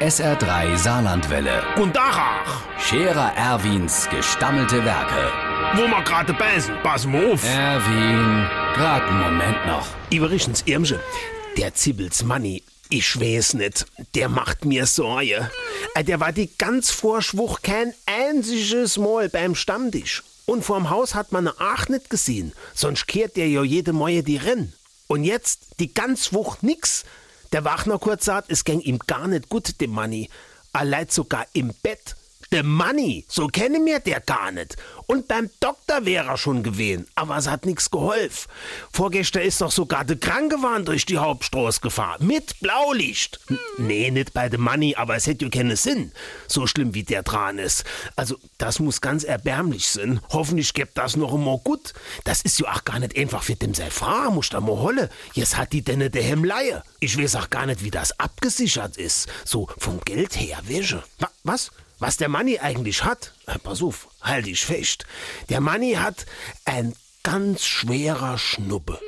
SR3 Saarlandwelle. Und Dachach, Scherer Erwins gestammelte Werke. wo wir gerade beißen, pass mal auf. Erwin, grad einen Moment noch. Übrigens, Irmsche, der Zibbels Manni, ich weiß nicht, der macht mir Sorge. Äh, Der war die ganz Vorschwuch kein einziges Mal beim Stammtisch. Und vorm Haus hat man auch nicht gesehen, sonst kehrt der ja jede Moje die Renn. Und jetzt die ganz Woche nix. Der Wachner kurz sagt, es ging ihm gar nicht gut, dem Manni. Allein sogar im Bett. Der Manni, so kenne mir der gar nicht. Und beim Doktor wäre er schon gewesen, aber es hat nichts geholfen. Vorgestern ist doch sogar der Krankenwagen durch die Hauptstraße gefahren, mit Blaulicht. N- Nee, nicht bei dem Manni, aber es hätte ja keinen Sinn, so schlimm wie der dran ist. Also, das muss ganz erbärmlich sein. Hoffentlich gibt das noch einmal gut. Das ist ja auch gar nicht einfach für dem Frau, muss da mal holle. Jetzt hat die denn der Hemmleihe. Ich weiß auch gar nicht, wie das abgesichert ist. So vom Geld her, wäsche. Wa was? Was der Manni eigentlich hat, äh, pass auf, halt dich fest. Der Manni hat ein ganz schwerer Schnuppe.